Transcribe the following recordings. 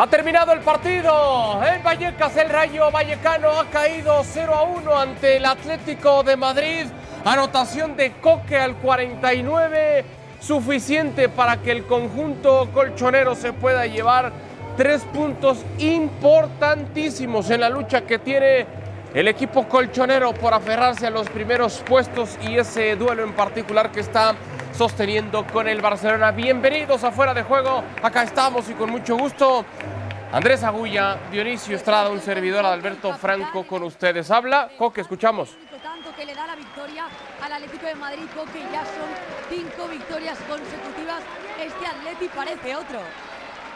Ha terminado el partido. En Vallecas el Rayo Vallecano ha caído 0 a 1 ante el Atlético de Madrid. Anotación de Coque al 49, suficiente para que el conjunto colchonero se pueda llevar tres puntos importantísimos en la lucha que tiene el equipo colchonero por aferrarse a los primeros puestos y ese duelo en particular que está sosteniendo con el Barcelona. Bienvenidos afuera de juego, acá estamos y con mucho gusto. Andrés Agulla, Dionisio Estrada, un servidor Alberto Franco con ustedes. Habla, Coque, escuchamos. Tanto que le da la victoria al Atlético de Madrid, Coque, ya son cinco victorias consecutivas. Este Atleti parece otro.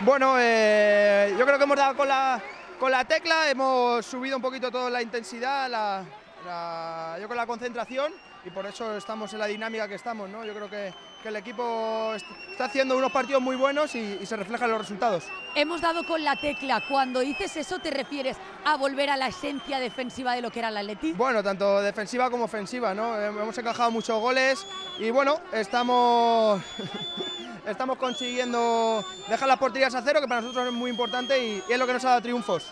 Bueno, eh, yo creo que hemos dado con la, con la tecla, hemos subido un poquito toda la intensidad, la, la, yo con la concentración y por eso estamos en la dinámica que estamos. ¿no? Yo creo que, que el equipo está haciendo unos partidos muy buenos y, y, se reflejan los resultados. Hemos dado con la tecla. Cuando dices eso, ¿te refieres a volver a la esencia defensiva de lo que era el Atleti? Bueno, tanto defensiva como ofensiva. ¿no? Hemos encajado muchos goles y bueno, estamos... estamos consiguiendo dejar las porterías a cero, que para nosotros es muy importante y, y es lo que nos ha dado triunfos.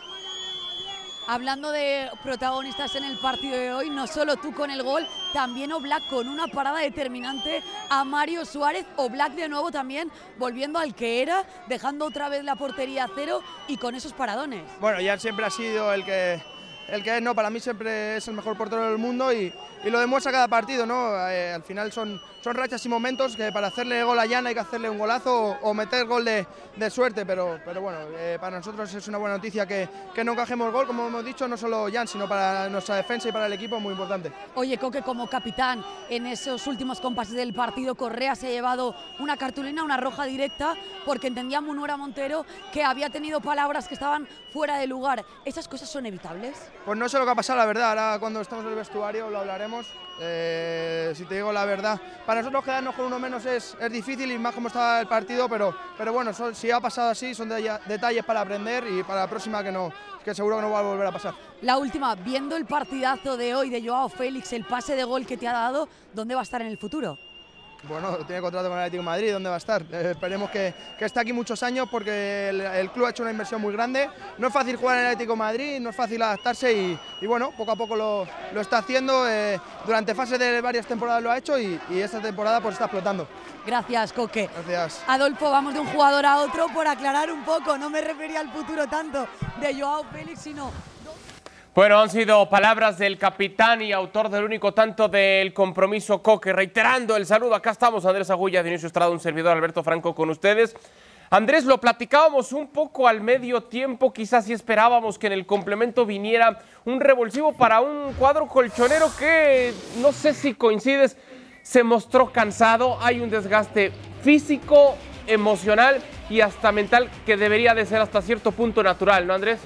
Hablando de protagonistas en el partido de hoy, no solo tú con el gol, también Oblak con una parada determinante a Mario Suárez. Oblak de nuevo también volviendo al que era, dejando otra vez la portería a cero y con esos paradones. Bueno, ya siempre ha sido el que, el que es, no, para mí siempre es el mejor portero del mundo y, lo demuestra cada partido, ¿no? Eh, al final son, son rachas y momentos que para hacerle gol a Jan hay que hacerle un golazo o, meter gol de, suerte, pero, pero bueno, eh, para nosotros es una buena noticia que, que no encajemos gol, como hemos dicho, no solo Jan, sino para nuestra defensa y para el equipo, muy importante. Oye, Coque, como capitán, en esos últimos compases del partido, Correa se ha llevado una cartulina, una roja directa, porque entendía Munuera Montero que había tenido palabras que estaban fuera de lugar. ¿Esas cosas son evitables? Pues no sé lo que ha pasado, la verdad, ahora cuando estamos en el vestuario lo hablaremos. Eh, si te digo la verdad, para nosotros quedarnos con uno menos es, es difícil y más como estaba el partido, pero, pero bueno, si ha pasado así, son de, detalles para aprender y para la próxima que, no, que seguro que no va a volver a pasar. La última, viendo el partidazo de hoy de Joao Félix, el pase de gol que te ha dado, ¿dónde va a estar en el futuro? Bueno, tiene contrato con el Atlético de Madrid, ¿dónde va a estar? Eh, esperemos que, que, esté aquí muchos años porque el, el, club ha hecho una inversión muy grande. No es fácil jugar en el Atlético de Madrid, no es fácil adaptarse y, y bueno, poco a poco lo, lo está haciendo. Eh, durante fases de varias temporadas lo ha hecho y, y, esta temporada pues está explotando. Gracias, Coque. Gracias. Adolfo, vamos de un jugador a otro por aclarar un poco. No me refería al futuro tanto de Joao Félix, sino bueno, han sido palabras del capitán y autor del único tanto del compromiso Coque. Reiterando el saludo, acá estamos Andrés Agulla, Dionisio Estrada, un servidor Alberto Franco con ustedes. Andrés, lo platicábamos un poco al medio tiempo, quizás si esperábamos que en el complemento viniera un revulsivo para un cuadro colchonero que, no sé si coincides, se mostró cansado, hay un desgaste físico, emocional y hasta mental que debería de ser hasta cierto punto natural, ¿no Andrés?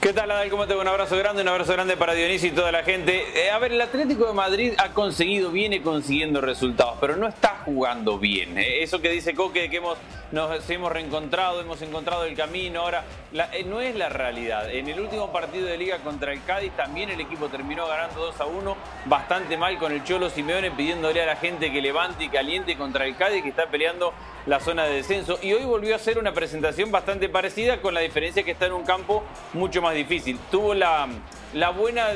¿Qué tal, Adal? ¿Cómo te va? Un abrazo grande, un abrazo grande para Dionisio y toda la gente. Eh, a ver, el Atlético de Madrid ha conseguido, viene consiguiendo resultados, pero no está jugando bien. Eh, eso que dice Coque, que hemos, nos hemos reencontrado, hemos encontrado el camino, ahora eh, no es la realidad. En el último partido de liga contra el Cádiz también el equipo terminó ganando 2 a 1, bastante mal con el Cholo Simeone pidiéndole a la gente que levante y caliente contra el Cádiz, que está peleando la zona de descenso. Y hoy volvió a hacer una presentación bastante parecida, con la diferencia que está en un campo mucho más difícil. Tuvo la, la buena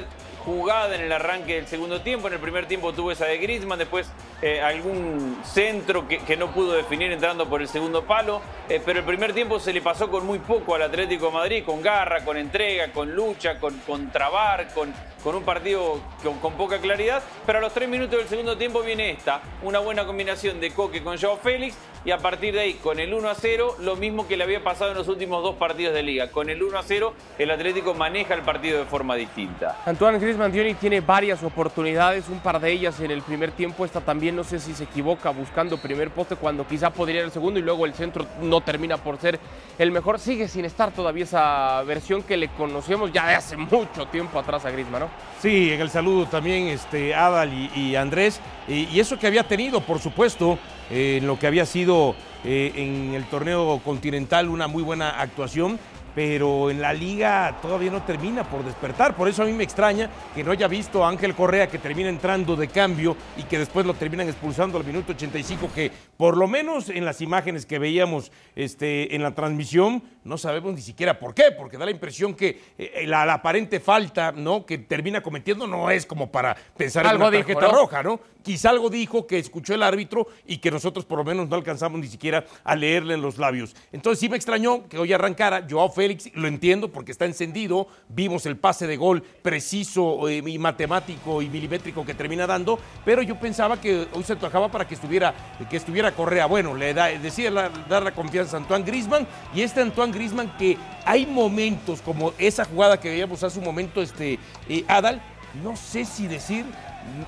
jugada en el arranque del segundo tiempo. En el primer tiempo tuvo esa de Griezmann, después eh, algún centro que, no pudo definir entrando por el segundo palo. Eh, pero el primer tiempo se le pasó con muy poco al Atlético de Madrid, con garra, con entrega, con lucha, con, con trabar, con, con un partido con, con, poca claridad. Pero a los tres minutos del segundo tiempo viene esta, una buena combinación de Coque con Joao Félix. Y a partir de ahí, con el 1 a 0, lo mismo que le había pasado en los últimos dos partidos de liga. Con el 1 a 0, el Atlético maneja el partido de forma distinta. Antoine Griezmann Dioni tiene varias oportunidades, un par de ellas en el primer tiempo. Esta también no sé si se equivoca buscando primer poste cuando quizá podría ir el segundo y luego el centro no termina por ser el mejor. Sigue sin estar todavía esa versión que le conocemos ya de hace mucho tiempo atrás a Griezmann, ¿no? Sí, en el saludo también este, Adal y, Andrés. Y, y, eso que había tenido, por supuesto, eh, en lo que había sido eh, en el torneo continental una muy buena actuación pero en la liga todavía no termina por despertar. Por eso a mí me extraña que no haya visto a Ángel Correa que termina entrando de cambio y que después lo terminan expulsando al minuto 85, que por lo menos en las imágenes que veíamos este, en la transmisión no sabemos ni siquiera por qué, porque da la impresión que eh, la, aparente falta ¿no? que termina cometiendo no es como para pensar en una tarjeta roja, ¿no? Quizá algo dijo que escuchó el árbitro y que nosotros por lo menos no alcanzamos ni siquiera a leerle en los labios. Entonces sí me extrañó que hoy arrancara Joao Félix, lo entiendo porque está encendido, vimos el pase de gol preciso eh, y matemático y milimétrico que termina dando, pero yo pensaba que hoy se tocaba para que estuviera, que estuviera Correa. Bueno, le da, decía dar la confianza a Antoine Grisman y este Antoine Grisman que hay momentos como esa jugada que veíamos hace un momento, este, eh, Adal, no sé si decir,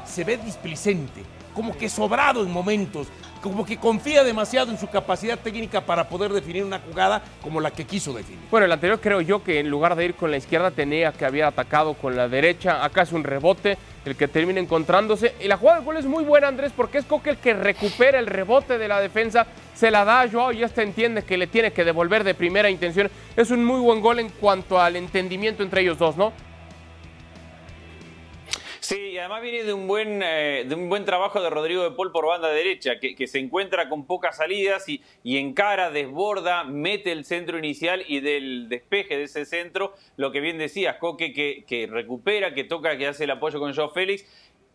se ve displicente, como que sobrado en momentos, como que confía demasiado en su capacidad técnica para poder definir una jugada como la que quiso definir. Bueno, el anterior creo yo que en lugar de ir con la izquierda tenía que haber atacado con la derecha. Acá es un rebote el que termina encontrándose. Y la jugada del gol es muy buena, Andrés, porque es Coque el que recupera el rebote de la defensa, se la da a Joao y este entiende que le tiene que devolver de primera intención. Es un muy buen gol en cuanto al entendimiento entre ellos dos, ¿no? Sí, y además viene de un buen, eh, de un buen trabajo de Rodrigo de Paul por banda derecha, que, se encuentra con pocas salidas y, y encara, desborda, mete el centro inicial y del despeje de ese centro, lo que bien decías, Coque, que, que recupera, que toca, que hace el apoyo con Joe Félix.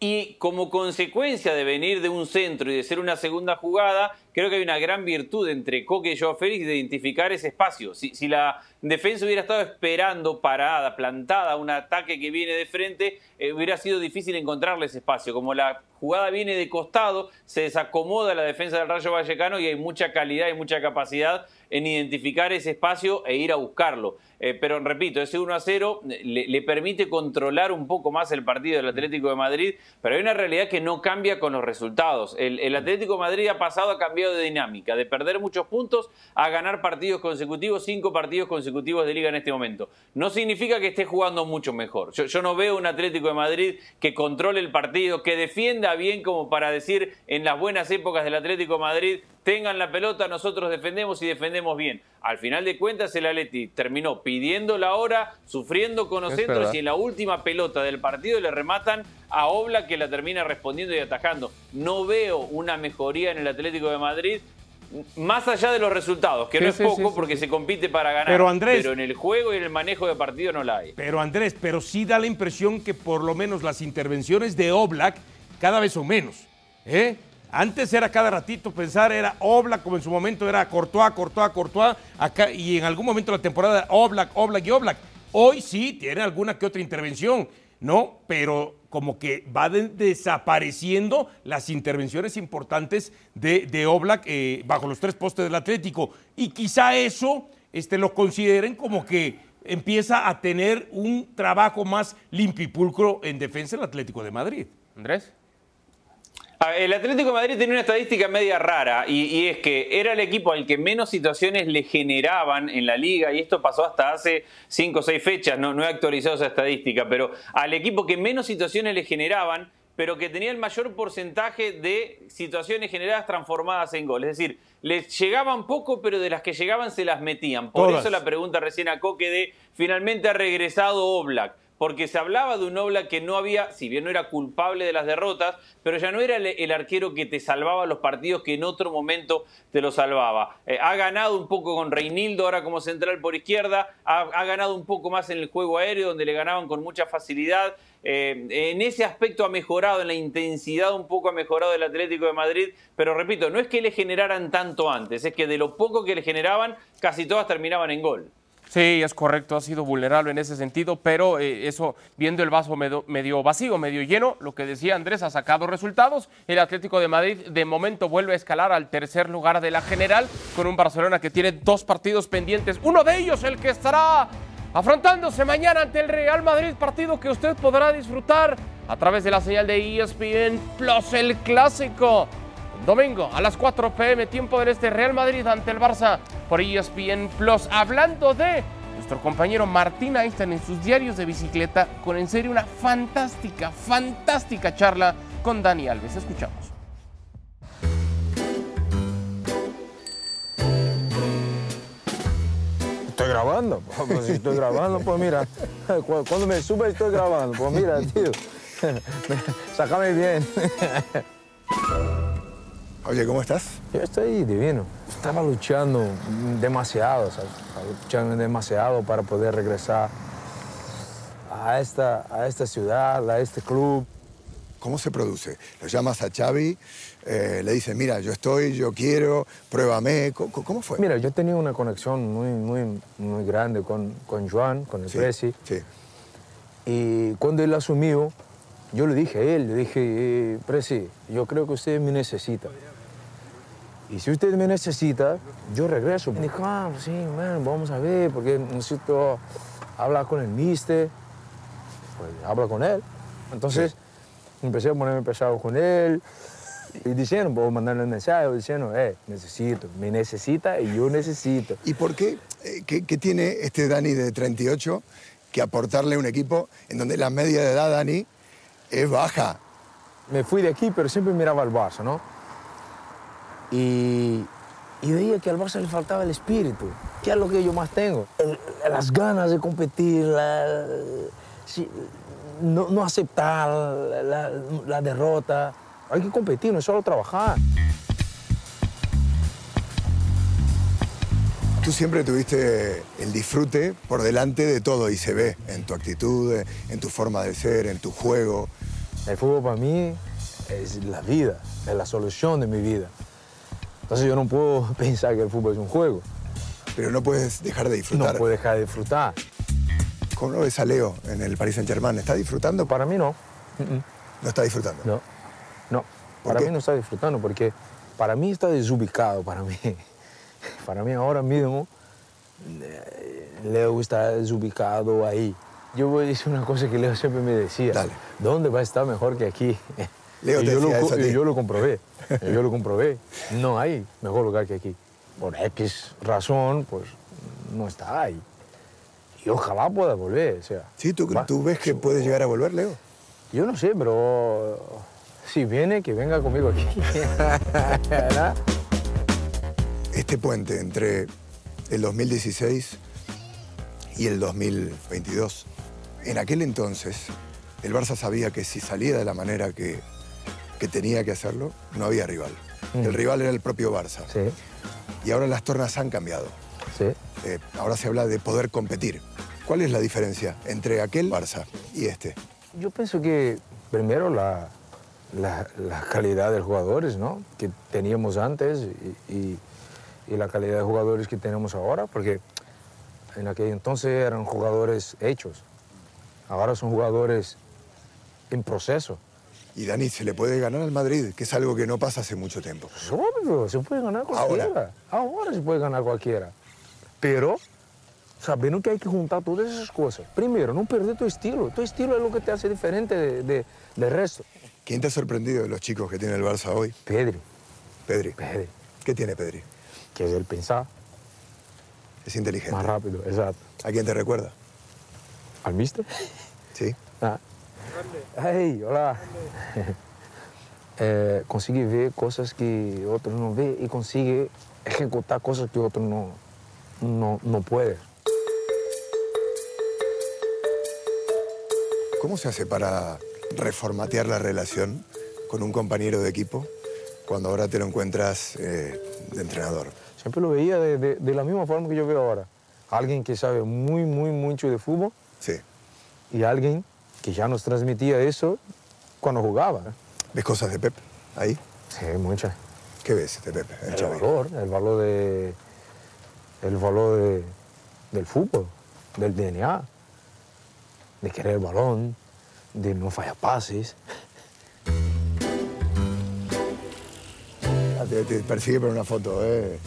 Y como consecuencia de venir de un centro y de ser una segunda jugada, creo que hay una gran virtud entre Coque y Joao Félix de identificar ese espacio. Si, la defensa hubiera estado esperando parada, plantada, un ataque que viene de frente, eh, hubiera sido difícil encontrarle ese espacio. Como la jugada viene de costado, se desacomoda la defensa del Rayo Vallecano y hay mucha calidad y mucha capacidad en identificar ese espacio e ir a buscarlo. Eh, pero repito, ese 1 a 0 le, permite controlar un poco más el partido del Atlético de Madrid, pero hay una realidad que no cambia con los resultados. El, Atlético de Madrid ha pasado, ha de dinámica, de perder muchos puntos a ganar partidos consecutivos, cinco partidos consecutivos de liga en este momento. No significa que esté jugando mucho mejor. Yo, yo no veo un Atlético de Madrid que controle el partido, que defienda bien como para decir en las buenas épocas del Atlético de Madrid, tengan la pelota, nosotros defendemos y defendemos bien. Al final de cuentas, el Atleti terminó pidiendo la hora, sufriendo con los centros y en la última pelota del partido le rematan a Obla que la termina respondiendo y atajando. No veo una mejoría en el Atlético de Madrid. Más allá de los resultados, que no es poco porque se compite para ganar. Pero, Andrés, pero en el juego y en el manejo de partido no la hay. Pero Andrés, pero sí da la impresión que por lo menos las intervenciones de Oblak cada vez son menos. ¿eh? Antes era cada ratito pensar, era Oblak, como en su momento era Courtois, Courtois, Courtois, acá, y en algún momento de la temporada Oblak, Oblak y Oblak. Hoy sí tiene alguna que otra intervención, ¿no? Pero como que va desapareciendo las intervenciones importantes de, de Oblak eh, bajo los tres postes del Atlético. Y quizá eso este, lo consideren como que empieza a tener un trabajo más limpio pulcro en defensa del Atlético de Madrid. Andrés. El Atlético de Madrid tenía una estadística media rara y, es que era el equipo al que menos situaciones le generaban en la liga y esto pasó hasta hace cinco o seis fechas, no, no he actualizado esa estadística, pero al equipo que menos situaciones le generaban, pero que tenía el mayor porcentaje de situaciones generadas transformadas en gol. Es decir, les llegaban poco, pero de las que llegaban se las metían. Por eso la pregunta recién a Coque de finalmente ha regresado Oblak porque se hablaba de un Oblak que no había, si bien no era culpable de las derrotas, pero ya no era el, arquero que te salvaba los partidos que en otro momento te lo salvaba. Eh, ha ganado un poco con Reinildo ahora como central por izquierda, ha, ganado un poco más en el juego aéreo donde le ganaban con mucha facilidad. Eh, en ese aspecto ha mejorado, en la intensidad un poco ha mejorado el Atlético de Madrid, pero repito, no es que le generaran tanto antes, es que de lo poco que le generaban, casi todas terminaban en gol. Sí, es correcto, ha sido vulnerable en ese sentido, pero eh, eso, viendo el vaso medio, vacío, medio lleno, lo que decía Andrés, ha sacado resultados. El Atlético de Madrid de momento vuelve a escalar al tercer lugar de la general, con un Barcelona que tiene dos partidos pendientes. Uno de ellos, el que estará afrontándose mañana ante el Real Madrid, partido que usted podrá disfrutar a través de la señal de ESPN Plus, el clásico. Domingo a las 4 pm, tiempo del este, Real Madrid ante el Barça por ESPN Plus. Hablando de nuestro compañero Martín Einstein en sus diarios de bicicleta, con en serio una fantástica, fantástica charla con Dani Alves. Escuchamos. Estoy grabando. Pues si estoy grabando, pues mira, cu- cuando me sube estoy grabando. Pues mira, tío, sácame bien. Oye, ¿cómo estás? Yo estoy divino. Estaba luchando demasiado, ¿sabes? Estaba luchando demasiado para poder regresar a esta, a esta ciudad, a este club. ¿Cómo se produce? Lo llamas a Xavi, eh, le dices, mira, yo estoy, yo quiero, pruébame. ¿Cómo, cómo fue? Mira, yo tenía una conexión muy, muy, muy grande con, con Joan, con el Sí, Presi. Sí. Y cuando él asumió, yo le dije a él, le dije, eh, Presi, yo creo que usted me necesita. Y si usted me necesita, yo regreso. Me dijo, ah, sí, man, vamos a ver, porque necesito hablar con el mister. Pues habla con él. Entonces, empecé a ponerme pesado con él. Y diciendo, puedo mandarle un mensaje diciendo, eh, necesito, me necesita y yo necesito. ¿Y por qué? Eh, ¿Qué, qué tiene este Dani de 38 que aportarle a un equipo en donde la media de edad, Dani, es baja? me fui de aquí, pero siempre miraba al Barça, ¿no? Y, y veía que al Barça le faltaba el espíritu, que es lo que yo más tengo. El- las ganas de competir, la- sí, no, no aceptar la, la- derrota. Hay que competir, no es solo trabajar. Tú siempre tuviste el disfrute por delante de todo y se ve en tu actitud, en tu forma de ser, en tu juego. El fútbol para mí es la vida, es la solución de mi vida. Entonces yo no puedo pensar que el fútbol es un juego. Pero no puedes dejar de disfrutar. No puedo dejar de disfrutar. ¿Cómo lo ves a Leo en el Paris Saint Germain? ¿Está disfrutando? Para mí no. No está disfrutando. No, no. ¿Por Para qué? mí no está disfrutando porque para mí está desubicado, para mí. Para mí ahora mismo eh, Leo está desubicado ahí. Yo voy a decir una cosa que Leo siempre me decía. Dale. ¿Dónde va a estar mejor que aquí? Leo y te yo, decía lo, eso a y yo lo comprobé. y yo lo comprobé. No hay mejor lugar que aquí. Por X razón, pues no está ahí. Y ojalá pueda volver. O sea, ¿Sí? ¿Tú, va- tú ves que puede llegar a volver, Leo? yo no sé, pero si viene, que venga conmigo aquí. Este puente entre el 2016 y el 2022. En aquel entonces, el Barça sabía que si salía de la manera que, que tenía que hacerlo, no había rival. El rival era el propio Barça. Sí, Y ahora las tornas han cambiado. sí. Eh, ahora se habla de poder competir. ¿Cuál es la diferencia entre aquel Barça y este? Yo pienso que primero la, la, la calidad de jugadores ¿no? que teníamos antes y, y- y la calidad de jugadores que tenemos ahora, porque en aquel entonces eran jugadores hechos. Ahora son jugadores en proceso. Y Dani, se le puede ganar al Madrid, que es algo que no pasa hace mucho tiempo. Pues obvio, se puede ganar cualquiera. Ahora. se puede ganar cualquiera. Pero sabiendo que hay que juntar todas esas cosas. Primero, no perder tu estilo. Tu estilo es lo que te hace diferente de- de- del resto. ¿Quién te ha sorprendido de los chicos que tiene el Barça hoy? Pedri, Pedri. Pedri, ¿Qué tiene Pedri? que es el pensar Es inteligente. más rápido, exacto. ¿A quién te recuerda? ¿Al mister? ¿Sí? Ah. Hey, hola. Eh, consigue ver cosas que otros no ven y consigue ejecutar cosas que otros no, no, no pueden. ¿Cómo se hace para reformatear la relación con un compañero de equipo cuando ahora te lo encuentras eh, de entrenador? Siempre lo veía de, de- de la misma forma que yo veo ahora. Alguien que sabe muy, muy mucho de fútbol Sí. y alguien que ya nos transmitía eso cuando jugaba. ¿Ves cosas de Pep ahí? Sí, muchas. ¿Qué ves de Pep? en El valor, el valor de, el valor de- del fútbol, del DNA, de querer el balón, de no fallar pases. Ah, Te, te persigue por una foto, ¿eh?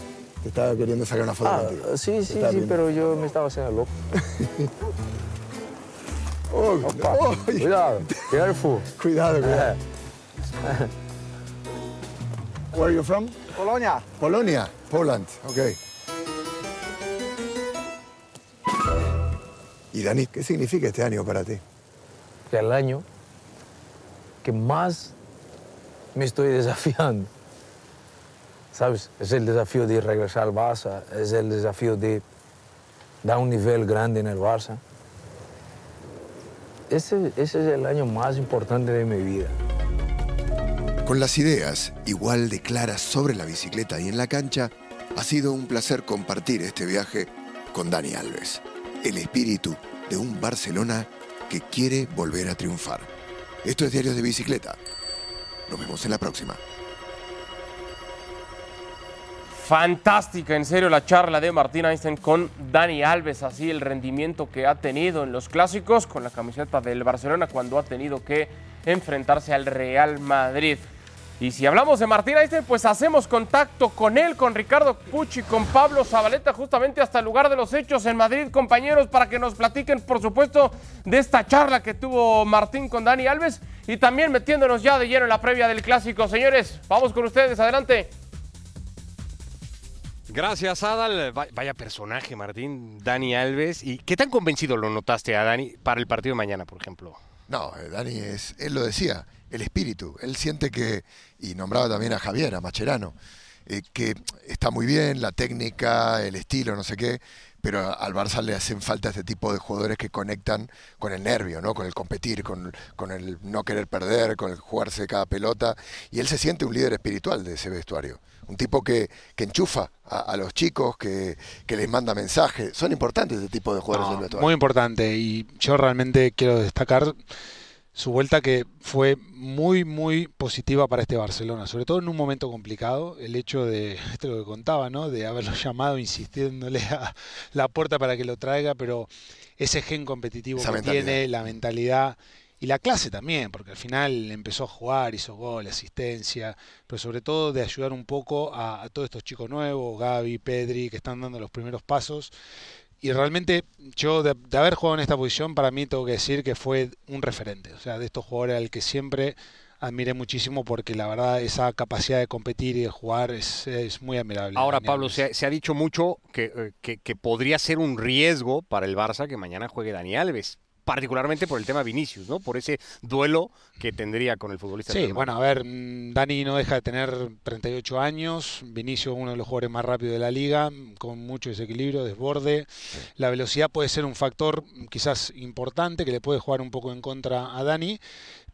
Te estaba queriendo sacar una foto Ah, contigo. sí, sí, sí, viendo. pero yo me estaba haciendo loco. Oh, Opa, oh, cuidado, careful. Cuidado, cuidado. Where are you from? Polonia. Polonia, Poland, ok. Y Dani, ¿qué significa este año para ti? que el año que más me estoy desafiando. ¿Sabes? Es el desafío de regresar al Barça, es el desafío de da un nivel grande en el Barça. Ese, es el año más importante de mi vida. Con las ideas igual de claras sobre la bicicleta y en la cancha, ha sido un placer compartir este viaje con Dani Alves, el espíritu de un Barcelona que quiere volver a triunfar. Esto es Diarios de Bicicleta. Nos vemos en la próxima. Fantástica, en serio, la charla de Martín Einstein con Dani Alves, así el rendimiento que ha tenido en los clásicos con la camiseta del Barcelona cuando ha tenido que enfrentarse al Real Madrid. Y si hablamos de Martín Einstein, pues hacemos contacto con él, con Ricardo Pucci, con Pablo Zabaleta, justamente hasta el lugar de los hechos en Madrid, compañeros, para que nos platiquen, por supuesto, de esta charla que tuvo Martín con Dani Alves y también metiéndonos ya de lleno en la previa del clásico. Señores, vamos con ustedes, adelante. Gracias, Adal. Vaya personaje, Martín, Dani Alves. ¿Y qué tan convencido lo notaste a Dani para el partido de mañana, por ejemplo? No, eh, Dani es, él lo decía, el espíritu. Él siente que, y nombraba también a Javier, a Macherano, eh, que está muy bien la técnica, el estilo, no sé qué, pero al Barça le hacen falta este tipo de jugadores que conectan con el nervio, ¿no? con el competir, con, con el no querer perder, con el jugarse cada pelota. Y él se siente un líder espiritual de ese vestuario un tipo que, que enchufa a, los chicos, que, que, les manda mensajes. Son importantes ese tipo de jugadores Muy importante y yo realmente quiero destacar su vuelta que fue muy, muy positiva para este Barcelona, sobre todo en un momento complicado, el hecho de, esto es lo que contaba, ¿no? de haberlo llamado insistiéndole a la puerta para que lo traiga, pero ese gen competitivo que tiene, la mentalidad y la clase también, porque al final empezó a jugar, hizo gol, asistencia, pero sobre todo de ayudar un poco a, todos estos chicos nuevos, Gaby, Pedri, que están dando los primeros pasos. Y realmente yo de, haber jugado en esta posición, para mí tengo que decir que fue un referente, o sea, de estos jugadores al que siempre admiré muchísimo porque la verdad esa capacidad de competir y de jugar es, muy admirable. Ahora, Pablo, se ha, dicho mucho que, eh, que, que, podría ser un riesgo para el Barça que mañana juegue Dani Alves particularmente por el tema Vinicius, ¿no? Por ese duelo que tendría con el futbolista. Sí, bueno, a ver, mm, Dani no deja de tener 38 años, Vinicius uno de los jugadores más rápidos de la liga, con mucho desequilibrio, desborde. La velocidad puede ser un factor quizás importante que le puede jugar un poco en contra a Dani,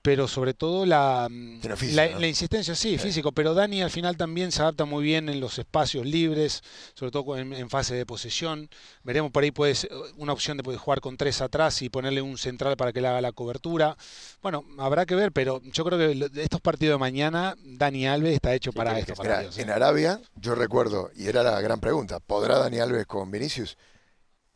pero sobre todo la, mm, la, insistencia, sí, físico, pero Dani al final también se adapta muy bien en los espacios libres, sobre todo en, fase de posesión. Veremos por ahí puede una opción de poder jugar con tres atrás y ponerle un central para que le haga la cobertura. Bueno, habrá que ver, pero yo creo que estos partidos de mañana, Dani Alves está hecho para estos partidos. En Arabia, yo recuerdo, y era la gran pregunta, ¿podrá Dani Alves con Vinicius?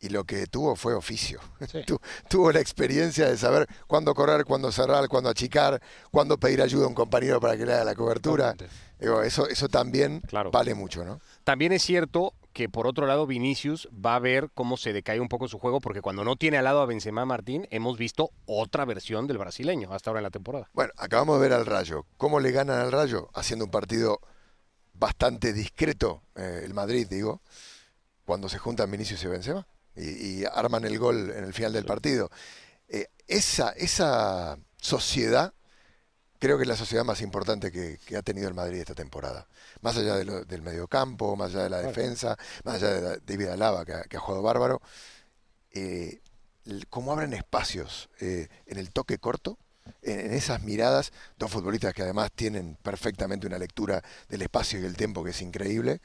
Y lo que tuvo fue oficio. tuvo la experiencia de saber cuándo correr, cuándo cerrar, cuándo achicar, cuándo pedir ayuda a un compañero para que le haga la cobertura. eso, eso también vale mucho, ¿no? También es cierto que por otro lado Vinicius va a ver cómo se decae un poco su juego porque cuando no tiene al lado a Benzema Martín hemos visto otra versión del brasileño hasta ahora en la temporada. Bueno, acabamos de ver al Rayo. ¿Cómo le ganan al Rayo? Haciendo un partido bastante discreto, eh, el Madrid digo, cuando se juntan Vinicius y Benzema y, arman el gol en el final del partido. Eh, esa, esa sociedad creo que es la sociedad más importante que, ha tenido el Madrid esta temporada. Más allá del mediocampo, más allá de la defensa, más allá de David Alaba, que, que ha jugado bárbaro. Eh, cómo abren espacios eh, en el toque corto, en, esas miradas, dos futbolistas que además tienen perfectamente una lectura del espacio y el tiempo que es increíble.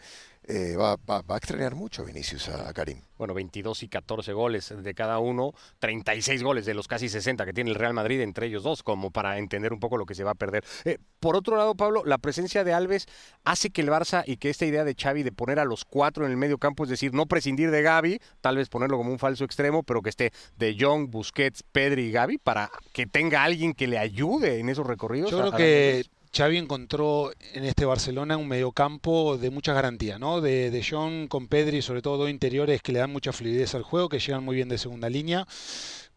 Eh, va, a extrañar mucho Vinicius a, Karim. Bueno, 22 y 14 goles de cada uno, 36 goles de los casi 60 que tiene el Real Madrid entre ellos dos, como para entender un poco lo que se va a perder. Eh, por otro lado, Pablo, la presencia de Alves hace que el Barça y que esta idea de Xavi de poner a los cuatro en el medio campo, es decir, no prescindir de Gaby, tal vez ponerlo como un falso extremo, pero que esté de Jong, Busquets, Pedri y Gaby, para que tenga alguien que le ayude en esos recorridos. Yo creo que Xavi encontró en este Barcelona un mediocampo de mucha garantía, ¿no? De, de John con Pedri, sobre todo dos interiores que le dan mucha fluidez al juego, que llegan muy bien de segunda línea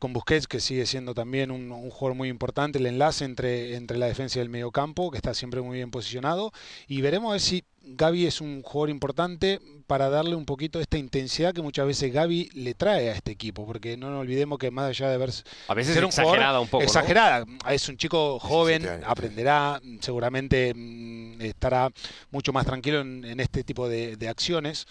con Busquets, que sigue siendo también un, jugador muy importante, el enlace entre, entre la defensa y el mediocampo, que está siempre muy bien posicionado. Y veremos a ver si Gaby es un jugador importante para darle un poquito esta intensidad que muchas veces Gaby le trae a este equipo, porque no nos olvidemos que más allá de ver a veces ser un exagerada un poco, exagerada, es un chico joven, aprenderá, seguramente mm, estará mucho más tranquilo en, este tipo de, de acciones,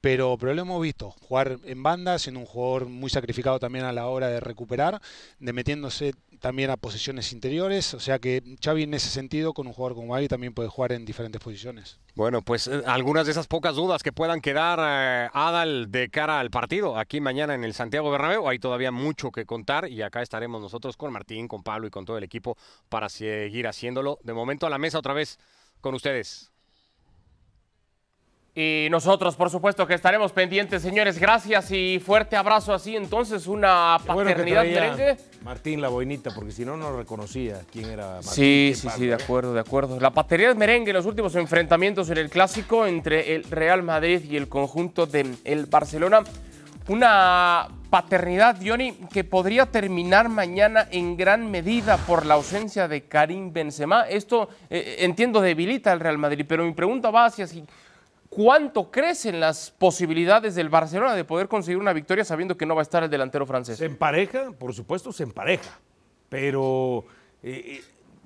pero, pero lo hemos visto, jugar en banda, siendo un jugador muy sacrificado también a la hora de recuperar, de metiéndose también a posiciones interiores, o sea que Xavi en ese sentido con un jugador como Gaby también puede jugar en diferentes posiciones. Bueno, pues eh, algunas de esas pocas dudas que puedan quedar eh, Adal de cara al partido aquí mañana en el Santiago Bernabéu, hay todavía mucho que contar y acá estaremos nosotros con Martín, con Pablo y con todo el equipo para seguir haciéndolo. De momento a la mesa otra vez con ustedes. Y nosotros, por supuesto, que estaremos pendientes, señores. Gracias y fuerte abrazo así. Entonces, una paternidad merengue. Martín la boinita, porque si no, no reconocía quién era Martín. Sí, sí, sí, de acuerdo, de acuerdo. La paternidad merengue en los últimos enfrentamientos en el clásico entre el Real Madrid y el conjunto del el Barcelona. Una paternidad, Johnny, que podría terminar mañana en gran medida por la ausencia de Karim Benzema. Esto, eh, entiendo, debilita al Real Madrid, pero mi pregunta va hacia si ¿Cuánto crecen las posibilidades del Barcelona de poder conseguir una victoria sabiendo que no va a estar el delantero francés? Se empareja, por supuesto, se empareja. Pero eh, eh,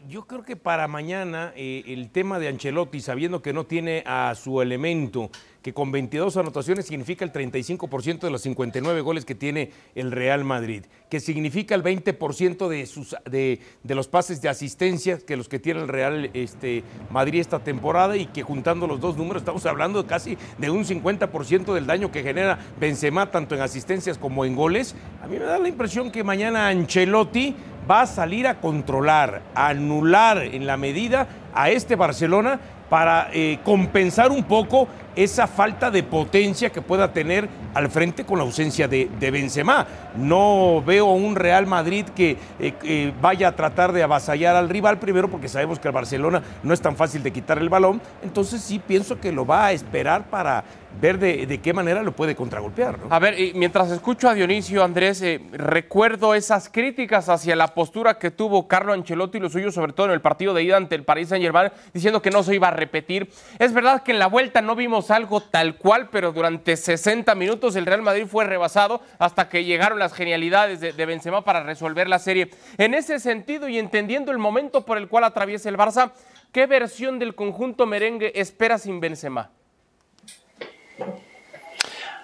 yo creo que para mañana eh, el tema de Ancelotti, sabiendo que no tiene a su elemento, que con 22 anotaciones significa el 35% de los 59 goles que tiene el Real Madrid, que significa el 20% de, sus, de, de, los pases de asistencia que los que tiene el Real este, Madrid esta temporada y que juntando los dos números estamos hablando casi de un 50% del daño que genera Benzema tanto en asistencias como en goles. A mí me da la impresión que mañana Ancelotti va a salir a controlar, a anular en la medida a este Barcelona para eh, compensar un poco esa falta de potencia que pueda tener al frente con la ausencia de, Benzema. No veo un Real Madrid que eh, vaya a tratar de avasallar al rival, primero porque sabemos que el Barcelona no es tan fácil de quitar el balón, entonces sí pienso que lo va a esperar para ver de, qué manera lo puede contragolpear. A ver, y mientras escucho a Dionisio Andrés, eh, recuerdo esas críticas hacia la postura que tuvo Carlo Ancelotti y lo suyo, sobre todo en el partido de ida ante el Paris Saint Germain, diciendo que no se iba a repetir. Es verdad que en la vuelta no vimos algo tal cual, pero durante 60 minutos el Real Madrid fue rebasado hasta que llegaron las genialidades de, de Benzema para resolver la serie. En ese sentido y entendiendo el momento por el cual atraviesa el Barça, ¿qué versión del conjunto merengue espera sin Benzema?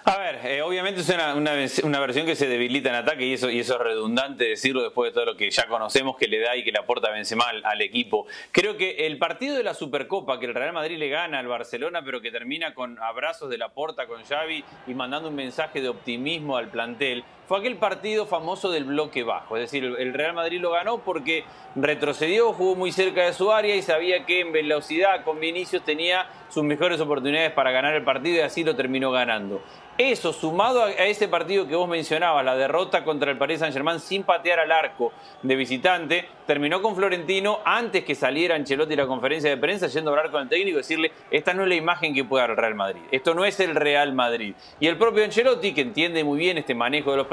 A ver, eh, obviamente es una, una, versión que se debilita en ataque y eso, y eso es redundante decirlo después de todo lo que ya conocemos que le da y que le aporta Benzema al, al, equipo. Creo que el partido de la Supercopa que el Real Madrid le gana al Barcelona pero que termina con abrazos de la porta con Xavi y mandando un mensaje de optimismo al plantel fue aquel partido famoso del bloque bajo. Es decir, el Real Madrid lo ganó porque retrocedió, jugó muy cerca de su área y sabía que en velocidad con Vinicius tenía sus mejores oportunidades para ganar el partido y así lo terminó ganando. Eso, sumado a ese partido que vos mencionabas, la derrota contra el Paris Saint-Germain sin patear al arco de visitante, terminó con Florentino antes que saliera Ancelotti a la conferencia de prensa yendo a hablar con el técnico y decirle, esta no es la imagen que puede dar el Real Madrid, esto no es el Real Madrid. Y el propio Ancelotti, que entiende muy bien este manejo de los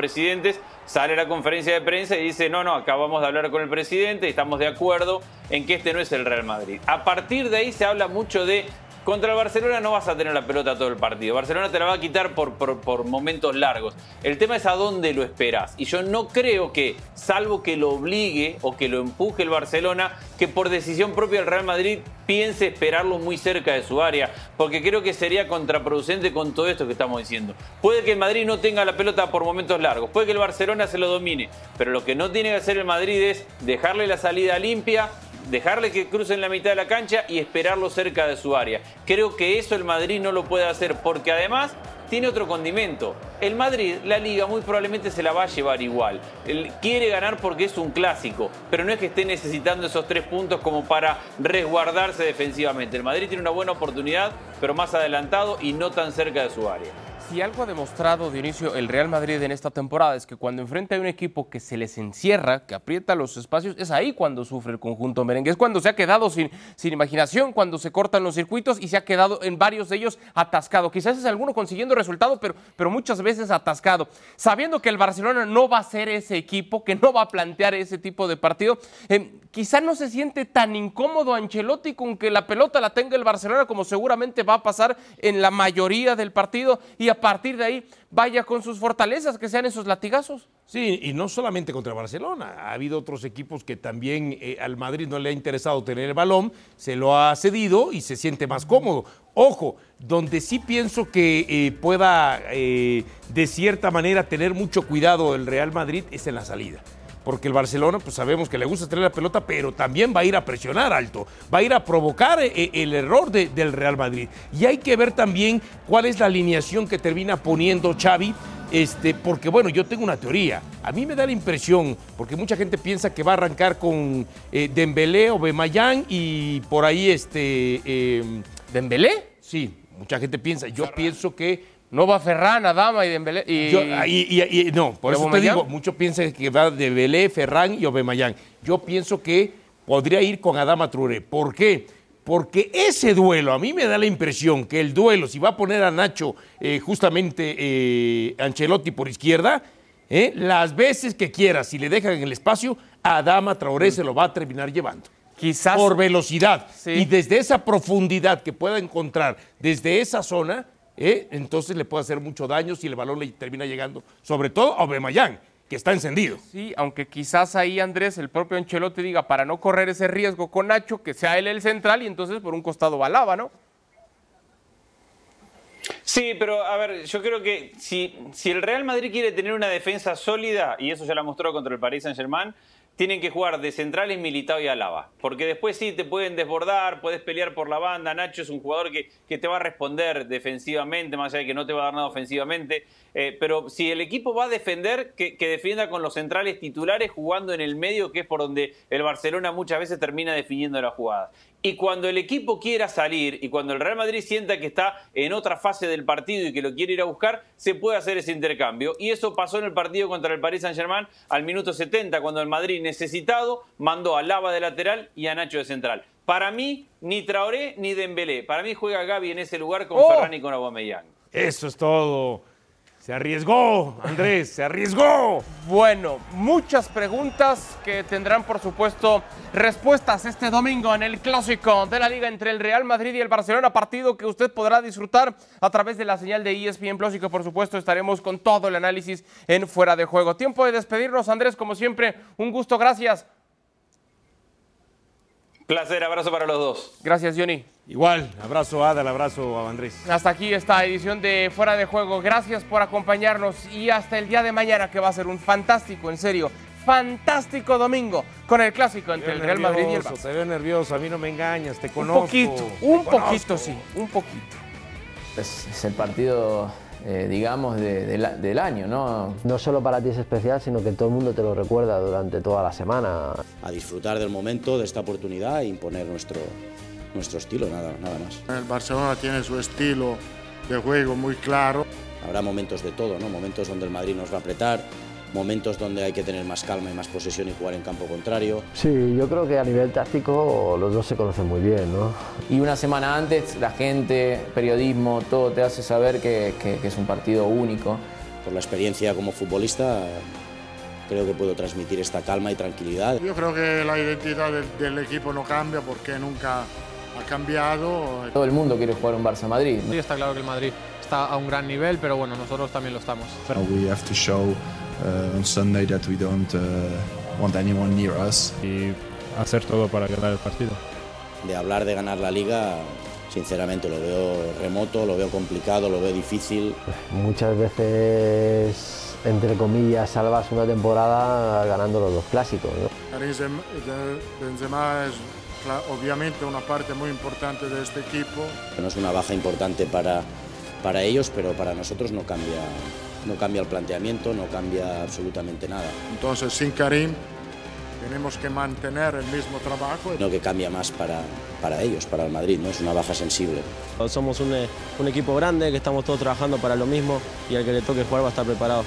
sale a la conferencia de prensa y dice, no, no, acabamos de hablar con el presidente y estamos de acuerdo en que este no es el Real Madrid. A partir de ahí se habla mucho de contra el Barcelona no vas a tener la pelota todo el partido. Barcelona te la va a quitar por, por, momentos largos. El tema es a dónde lo esperas. Y yo no creo que, salvo que lo obligue o que lo empuje el Barcelona, que por decisión propia el Real Madrid piense esperarlo muy cerca de su área. Porque creo que sería contraproducente con todo esto que estamos diciendo. Puede que el Madrid no tenga la pelota por momentos largos. Puede que el Barcelona se lo domine. Pero lo que no tiene que hacer el Madrid es dejarle la salida limpia dejarle que cruce en la mitad de la cancha y esperarlo cerca de su área. Creo que eso el Madrid no lo puede hacer porque además tiene otro condimento. El Madrid, la liga muy probablemente se la va a llevar igual. Él quiere ganar porque es un clásico, pero no es que esté necesitando esos tres puntos como para resguardarse defensivamente. El Madrid tiene una buena oportunidad, pero más adelantado y no tan cerca de su área. Si algo ha demostrado Dionisio el Real Madrid en esta temporada es que cuando enfrenta a un equipo que se les encierra, que aprieta los espacios, es ahí cuando sufre el conjunto merengue. Es cuando se ha quedado sin, sin imaginación, cuando se cortan los circuitos y se ha quedado en varios de ellos atascado. Quizás es alguno consiguiendo resultados, pero, pero muchas veces atascado. Sabiendo que el Barcelona no va a ser ese equipo, que no va a plantear ese tipo de partido, eh, quizá no se siente tan incómodo Ancelotti con que la pelota la tenga el Barcelona como seguramente va a pasar en la mayoría del partido y partir de ahí vaya con sus fortalezas, que sean esos latigazos. Sí, y no solamente contra Barcelona, ha habido otros equipos que también eh, al Madrid no le ha interesado tener el balón, se lo ha cedido y se siente más cómodo. Ojo, donde sí pienso que eh, pueda eh, de cierta manera tener mucho cuidado el Real Madrid es en la salida porque el Barcelona, pues sabemos que le gusta tener la pelota, pero también va a ir a presionar alto, va a ir a provocar eh, el error de, del Real Madrid. Y hay que ver también cuál es la alineación que termina poniendo Xavi, este, porque bueno, yo tengo una teoría. A mí me da la impresión, porque mucha gente piensa que va a arrancar con eh, Dembélé o Bemayán y por ahí este... Eh, ¿Dembélé? Sí, mucha gente piensa. Yo pienso que no va Ferran, Adama y Dembélé. Y, no, por eso te digo, muchos piensan que va de Belé, Ferran y Obemayán. Yo pienso que podría ir con Adama Trure. ¿Por qué? Porque ese duelo, a mí me da la impresión que el duelo, si va a poner a Nacho eh, justamente eh, Ancelotti por izquierda, eh, las veces que quiera, si le dejan en el espacio, Adama Traoré se lo va a terminar llevando. Quizás. Por velocidad. Y desde esa profundidad que pueda encontrar, desde esa zona, ¿eh? entonces le puede hacer mucho daño si el balón le termina llegando, sobre todo a Obemayán, que está encendido. Sí, aunque quizás ahí Andrés, el propio Ancelotti diga, para no correr ese riesgo con Nacho, que sea él el central y entonces por un costado balaba, ¿no? Sí, pero a ver, yo creo que si, si el Real Madrid quiere tener una defensa sólida, y eso ya la mostró contra el Paris Saint-Germain, tienen que jugar de centrales Militao y Alaba. Porque después sí te pueden desbordar, puedes pelear por la banda. Nacho es un jugador que, que te va a responder defensivamente, más allá de que no te va a dar nada ofensivamente. Eh, pero si el equipo va a defender, que, defienda con los centrales titulares jugando en el medio, que es por donde el Barcelona muchas veces termina definiendo la jugada. Y cuando el equipo quiera salir y cuando el Real Madrid sienta que está en otra fase del partido y que lo quiere ir a buscar, se puede hacer ese intercambio. Y eso pasó en el partido contra el Paris Saint-Germain al minuto 70, cuando el Madrid necesitado mandó a Lava de lateral y a Nacho de central. Para mí, ni Traoré ni Dembélé. Para mí juega Gaby en ese lugar con oh. Ferran y con Aubameyang. Eso es todo. Se arriesgó, Andrés, se arriesgó. Bueno, muchas preguntas que tendrán, por supuesto, respuestas este domingo en el clásico de la liga entre el Real Madrid y el Barcelona, partido que usted podrá disfrutar a través de la señal de ESPN Plus y que, por supuesto, estaremos con todo el análisis en Fuera de Juego. Tiempo de despedirnos, Andrés, como siempre, un gusto, gracias. Placer, abrazo para los dos. Gracias, Johnny. Igual, abrazo a Adal, abrazo a Andrés. Hasta aquí esta edición de Fuera de Juego. Gracias por acompañarnos y hasta el día de mañana que va a ser un fantástico, en serio, fantástico domingo con el clásico entre el Real Madrid y el Barça. Te veo nervioso, a mí no me engañas, te conozco. Un poquito, un poquito sí, un poquito. es el partido eh, digamos, del año, ¿no? No solo para ti es especial, sino que todo el mundo te lo recuerda durante toda la semana. A disfrutar del momento, de esta oportunidad e imponer nuestro, nuestro estilo, nada, nada más. El Barcelona tiene su estilo de juego muy claro. Habrá momentos de todo, ¿no? Momentos donde el Madrid nos va a apretar, momentos donde hay que tener más calma y más posesión y jugar en campo contrario. Sí, yo creo que a nivel táctico los dos se conocen muy bien, ¿no? Y una semana antes la gente, periodismo, todo te hace saber que, es un partido único. Por la experiencia como futbolista creo que puedo transmitir esta calma y tranquilidad. Yo creo que la identidad del, equipo no cambia porque nunca ha cambiado. Todo el mundo quiere jugar un Barça-Madrid. Sí, está claro que el Madrid está a un gran nivel, pero bueno, nosotros también lo estamos. We have to show on Sunday that we don't uh, want anyone near us. Y hacer todo para ganar el partido. De hablar de ganar la liga, sinceramente lo veo remoto, lo veo complicado, lo veo difícil. Muchas veces, entre comillas, salvas una temporada ganando los dos clásicos. ¿no? Benzema es obviamente una parte muy importante de este equipo. No es una baja importante para, para ellos, pero para nosotros no cambia no cambia el planteamiento, no cambia absolutamente nada. Entonces, sin Karim, tenemos que mantener el mismo trabajo. No que cambia más para, para ellos, para el Madrid, ¿no? Es una baja sensible. Somos un, un equipo grande, que estamos todos trabajando para lo mismo y al que le toque jugar va a estar preparado.